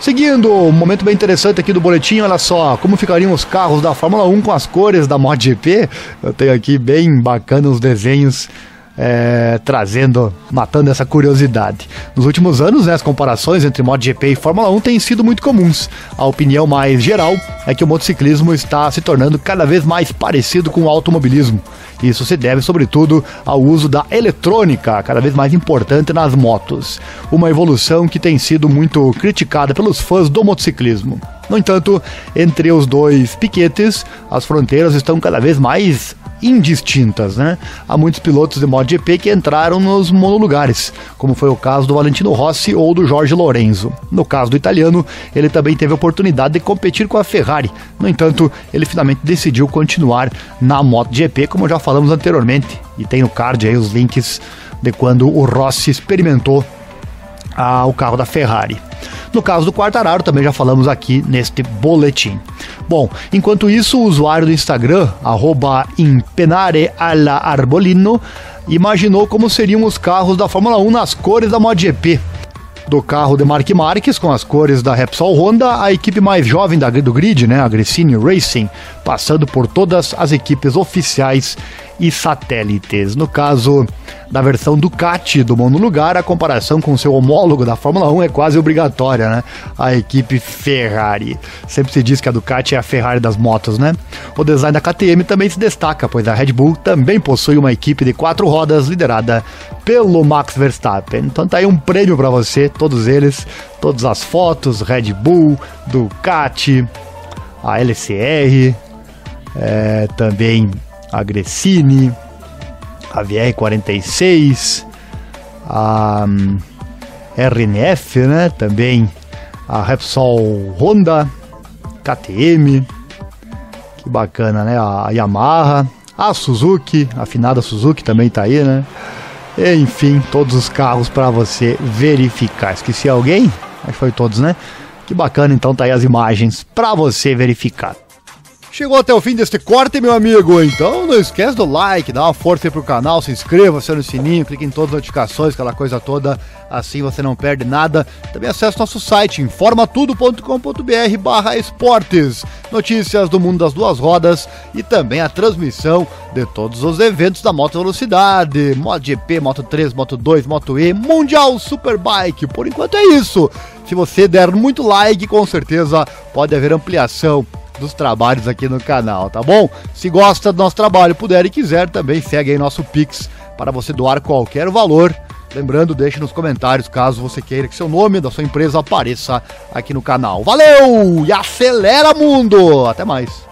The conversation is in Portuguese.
Seguindo, um momento bem interessante aqui do boletim, olha só, como ficariam os carros da Fórmula 1 com as cores da MotoGP. Eu tenho aqui bem bacana os desenhos é, trazendo, matando essa curiosidade. Nos últimos anos, né, as comparações entre MotoGP e Fórmula 1 têm sido muito comuns. A opinião mais geral é que o motociclismo está se tornando cada vez mais parecido com o automobilismo. Isso se deve, sobretudo, ao uso da eletrônica, cada vez mais importante nas motos. Uma evolução que tem sido muito criticada pelos fãs do motociclismo. No entanto, entre os dois piquetes, as fronteiras estão cada vez mais indistintas, né? Há muitos pilotos de MotoGP que entraram nos monolugares, como foi o caso do Valentino Rossi ou do Jorge Lorenzo. No caso do italiano, ele também teve a oportunidade de competir com a Ferrari. No entanto, ele finalmente decidiu continuar na MotoGP, como já falamos anteriormente, e tem no card aí os links de quando o Rossi experimentou ah, o carro da Ferrari. No caso do Quartararo, também já falamos aqui neste boletim. Bom, enquanto isso, o usuário do Instagram, impenarealaarbolino, imaginou como seriam os carros da Fórmula 1 nas cores da MotoGP. Do carro de Mark Marques, com as cores da Repsol Honda, a equipe mais jovem da, do grid, né, a Gresini Racing, passando por todas as equipes oficiais e satélites. No caso da versão Ducati do Mundo Lugar, a comparação com seu homólogo da Fórmula 1 é quase obrigatória, né? A equipe Ferrari. Sempre se diz que a Ducati é a Ferrari das motos, né? O design da KTM também se destaca, pois a Red Bull também possui uma equipe de quatro rodas liderada pelo Max Verstappen. Então tá aí um prêmio para você, todos eles, todas as fotos, Red Bull, Ducati, a LCR, é, também a Gresini, a VR46, a um, RNF, né? Também a Repsol Honda, KTM, que bacana, né? A Yamaha, a Suzuki, a afinada Suzuki também tá aí, né? Enfim, todos os carros para você verificar. Esqueci alguém? Acho que foi todos, né? Que bacana, então tá aí as imagens para você verificar. Chegou até o fim deste corte, meu amigo. Então não esquece do like, dá uma força aí pro canal, se inscreva, acione o sininho, clique em todas as notificações, aquela coisa toda. Assim você não perde nada. Também acesse nosso site informatudo.com.br barra esportes. Notícias do mundo das duas rodas e também a transmissão de todos os eventos da Moto Velocidade, MotoGP, Moto 3, Moto 2, Moto E, Mundial Superbike. Por enquanto é isso. Se você der muito like, com certeza pode haver ampliação dos trabalhos aqui no canal, tá bom? Se gosta do nosso trabalho, puder e quiser, também segue aí nosso Pix para você doar qualquer valor. Lembrando, deixe nos comentários caso você queira que seu nome da sua empresa apareça aqui no canal. Valeu e acelera mundo! Até mais!